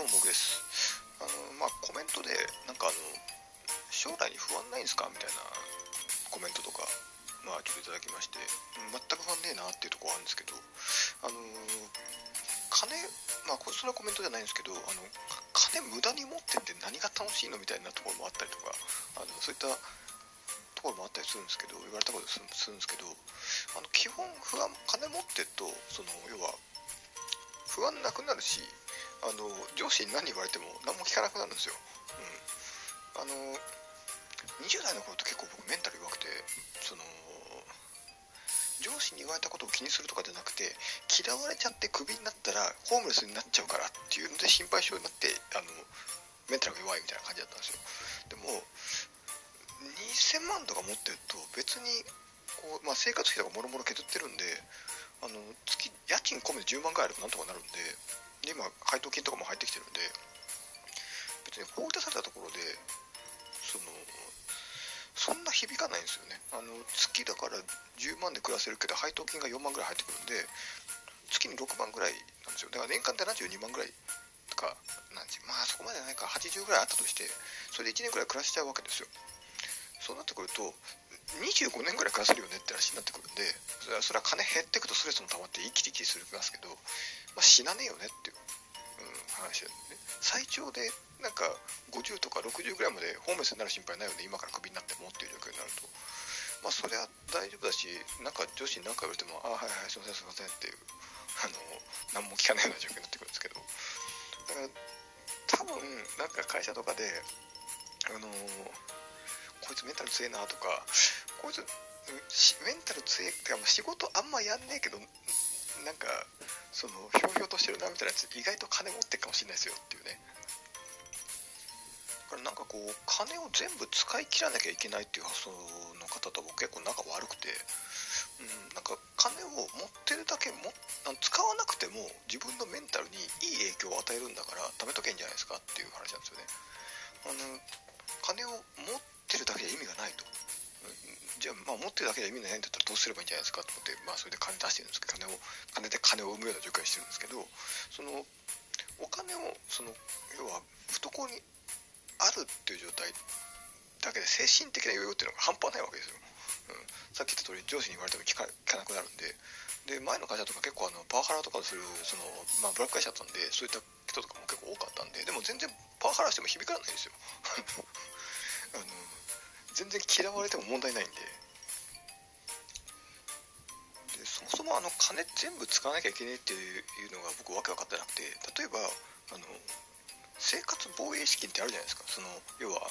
どうも僕です。あのまあコメントでなんかあの将来に不安ないんですか？みたいなコメントとかまあちょっといただきまして全く不安ねえなっていうところあるんですけどあの金まあこれそれはコメントじゃないんですけどあの金無駄に持ってって何が楽しいのみたいなところもあったりとかあのそういったところもあったりするんですけど言われたことするんですけどあの基本不安金持ってるとその要は不安なくなるしあの上司に何言われても何も聞かなくなるんですよ、うん、あの20代の頃って結構僕メンタル弱くてその上司に言われたことを気にするとかじゃなくて嫌われちゃってクビになったらホームレスになっちゃうからっていうので心配性になってあのメンタルが弱いみたいな感じだったんですよ。でも2000万とか持ってると別にこう、まあ、生活費とかもろもろ削ってるんであの月家賃込めて10万ぐらいあればなんとかなるんでで今配当金とかも入ってきてるんで別に放り出されたところでそのそんな響かないんですよね。あの月だから10万で暮らせるけど配当金が4万ぐらい入ってくるんで月に6万ぐらいなんですよ。だから年間で72万ぐらいとかなんまあそこまでないか。80ぐらいあったとしてそれで1年ぐらい暮らしちゃうわけですよ。そうなってくると25年ぐらい暮らせるよねって話になってくるんでそれはそれは金減っていくとストレスも溜まって生き生きするますけど、まあ、死なねえよねっていう、うん、話なんでね。最長でなんか50とか60ぐらいまでホームレスになる心配ないよね今からクビになってもっていう状況になると。まあそれは大丈夫だしなんか女子に何か言われてもああはいはいすいませんすいませんっていうあの何も聞かないような状況になってくるんですけど。だから多分なんか会社とかであのこいつメンタル強えなとかこいつメンタル強えってか仕事あんまやんねえけどなんかそのひょうひょうとしてるなみたいなやつ意外と金持ってるかもしれないですよっていうね。だからなんかこう金を全部使い切らなきゃいけないっていう発想の方と僕結構仲悪くて、うん、なんか金を持ってるだけも使わなくても自分のメンタルにいい影響を与えるんだから貯めとけんじゃないですかっていう話なんですよね。あの金を持ってるだけじゃ意味がないと。じゃあまあ持ってるだけじゃ意味ないんだったらどうすればいいんじゃないですかと思ってまあそれで金出してるんですけど金を金で金を生むような状況にしてるんですけどそのお金をその要は懐にあるっていう状態だけで精神的な余裕っていうのが半端ないわけですよ、うん、さっき言った通り上司に言われても聞か聞かなくなるんで。で前の会社とか結構あのパワハラとかするその、まあ、ブラック会社だったんでそういった人とかも結構多かったんででも全然パワハラしても響かないんですよ。あ の全然嫌われても問題ないんで。でそもそもあの金全部使わなきゃいけないっていうのが僕わけ分かってなくて例えばあの生活防衛資金ってあるじゃないですか。その要は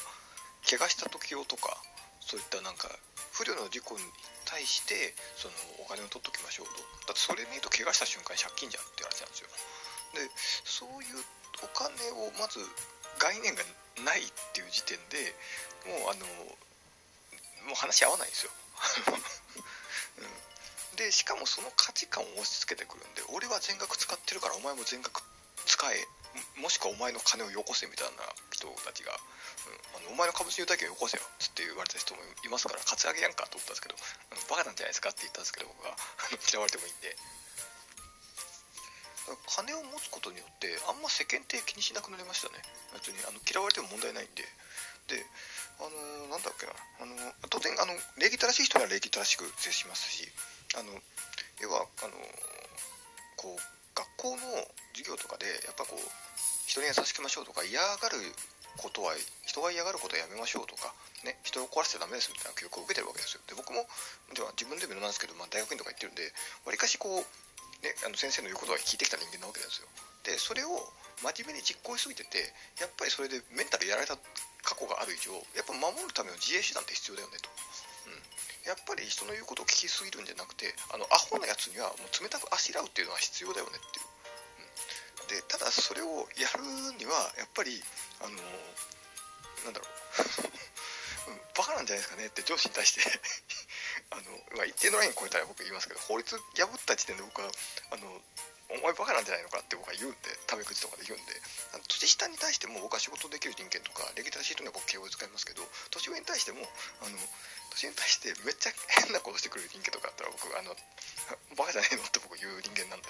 怪我した時用とかそういったなんか不慮の事故に対してそのお金を取っときましょうと。だってそれ見ると怪我した瞬間に借金じゃんって話なんですよ。でそういうお金をまず概念がないっていう時点でもうあのもう話合わないんですよ、うん、でしかもその価値観を押し付けてくるんで俺は全額使ってるからお前も全額使え。もしくはお前の金をよこせみたいな人たちが、うん、あのお前の株式優待券をよこせよ。っつって言われた人もいますからカツアゲやんかと思ったんですけど、うん、バカなんじゃないですかって言ったんですけど僕が 嫌われてもいいんで。金を持つことによってあんま世間体気にしなくなりましたね。別にあの嫌われても問題ないんで。であの、なんだっけなあの、当然あの礼儀正しい人には礼儀正しく接しますしあの要はあの、こう学校の授業とかでやっぱこう人に優しくましょうとか嫌がることは人が嫌がることはやめましょうとか、ね、人を壊してダメですみたいな教育を受けてるわけですよ。で僕もでは自分でもなんですけど、まあ、大学院とか行ってるんでわりかしこうね、あの先生の言うことは聞いてきた人間なわけですよ。でそれを真面目に実行しすぎててやっぱりそれでメンタルやられた過去がある以上やっぱ守るための自衛手段って必要だよねと、うん、やっぱり人の言うことを聞きすぎるんじゃなくてあのアホなやつにはもう冷たくあしらうっていうのは必要だよねっていう、うん、でただそれをやるにはやっぱりあのなんだろう、うん、バカなんじゃないですかねって上司に対して。あの、まあ、一定のライン超えたら僕言いますけど、法律破った時点で僕は、あの、お前バカなんじゃないのかって僕は言うんで、タメ口とかで言うんで、年下に対しても僕は仕事できる人間とか、礼儀正しい人には僕敬語で使いますけど、年上に対しても、あの、年上に対してめっちゃ変なことしてくれる人間とかあったら僕、あの、バカじゃねえのって僕言う人間なんで、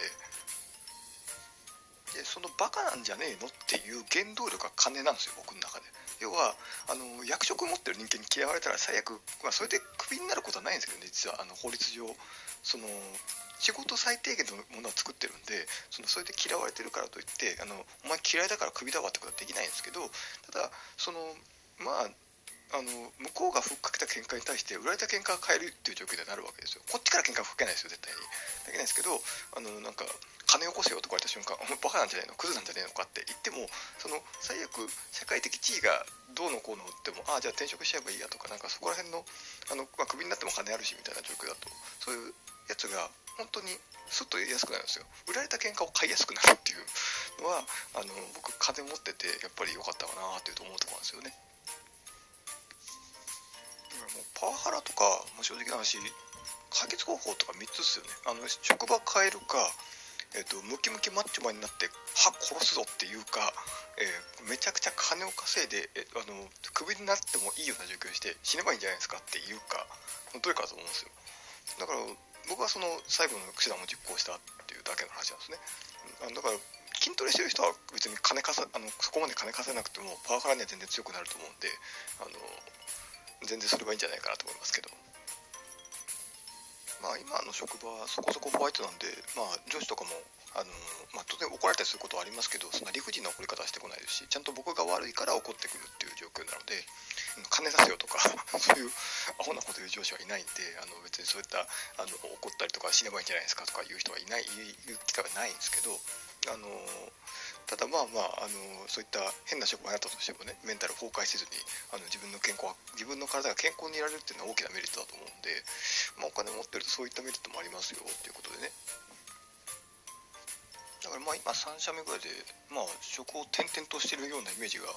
で、そのバカなんじゃねえのっていう原動力が金なんですよ僕の中で。要はあの役職を持ってる人間に嫌われたら最悪、まあ、それでクビになることはないんですけどね実は。あの法律上その仕事最低限のものを作ってるんでそのそれで嫌われてるからといってあのお前嫌いだからクビだわってことはできないんですけどただそのまああの向こうがふっかけた喧嘩に対して売られた喧嘩が買えるっていう状況になるわけですよ。こっちから喧嘩は吹けないですよ絶対に。できないですけどあのなんか金を起こせよとか言われた瞬間お前バカなんじゃないの？クズなんじゃないの？かって言ってもその最悪社会的地位がどうのこうのってもああじゃあ転職しちゃえばいいやとかなんかそこら辺のあの、まあ、クビになっても金あるしみたいな状況だと。そういうやつが本当にスッとやりやすくなるんですよ。売られた喧嘩を買いやすくなるっていうのはあの僕金持っててやっぱり良かったかなっていうと思うとこなんですよね。もうパワハラとか、まあ、正直な話解決方法とか3つですよね。あの職場変えるか、えーと、ムキムキマッチョマンになって歯殺すぞっていうか、えー、めちゃくちゃ金を稼いで、えあのクビになってもいいような状況にして死ねばいいんじゃないですかっていうかどれかだと思うんですよ。だから僕はその最後の手段を実行したっていうだけの話なんですね。だから筋トレしてる人は別に金かさあのそこまで金貸さなくてもパワハラには全然強くなると思うんであの全然それはいいんじゃないかなと思いますけど。まあ今の職場はそこそこホワイトなんでまあ上司とかもあのまあ、当然怒られたりすることはありますけどそんな理不尽な怒り方はしてこないですしちゃんと僕が悪いから怒ってくるっていう状況なので金出せよとか そういうアホなこと言う上司はいないんであの別にそういったあの怒ったりとか死ねばいいんじゃないですかとか言う人はいない言う機会はないんですけどあのただまあまああのそういった変な職場になったとしてもねメンタル崩壊せずにあの自分の健康自分の体が健康にいられるっていうのは大きなメリットだと思うんで、まあ、お金持ってるとそういったメリットもありますよっていうことでね。だからまあ今3社目ぐらいで、まあ、職を転々としてるようなイメージが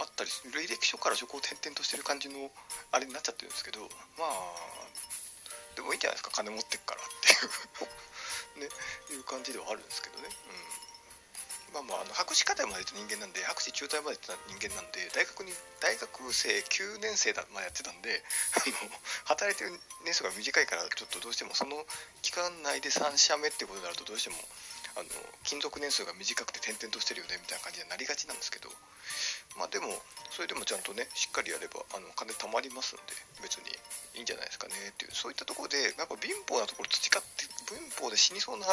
あったり履歴書から職を転々としてる感じのあれになっちゃってるんですけどまあでもいいんじゃないですか金持ってっからっていう ねいう感じではあるんですけどね。うん。まあまあ、あの博士課程まで行った人間なんで博士中退まで行った人間なんで大学に大学生9年生だ、まあ、やってたんで働いてる年数が短いからちょっとどうしてもその期間内で3社目ってことになるとどうしてもあの勤続年数が短くて転々としてるよねみたいな感じになりがちなんですけどまあでもそれでもちゃんとねしっかりやればあの金貯まりますんで別にいいんじゃないですかねっていうそういったところでやっぱ貧乏なところ培って貧乏で死にそうな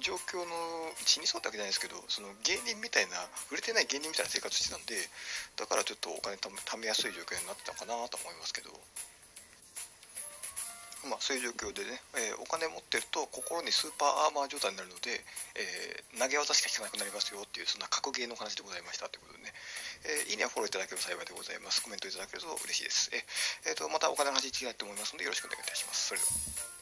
状況の死にそうってわけじゃないですけどその芸人みたいな売れてない芸人みたいな生活してたんでだからちょっとお金貯めやすい状況になってたかなと思いますけど。まあ、そういう状況でね、えー、お金持ってると心にスーパーアーマー状態になるので、えー、投げ技しか効かなくなりますよっていうそんな格ゲーの話でございましたということでね、えー、いいねフォローいただけると幸いでございます。コメントいただけると嬉しいです。え、えーと、またお金の話いきたいと思いますのでよろしくお願いいたします。それでは。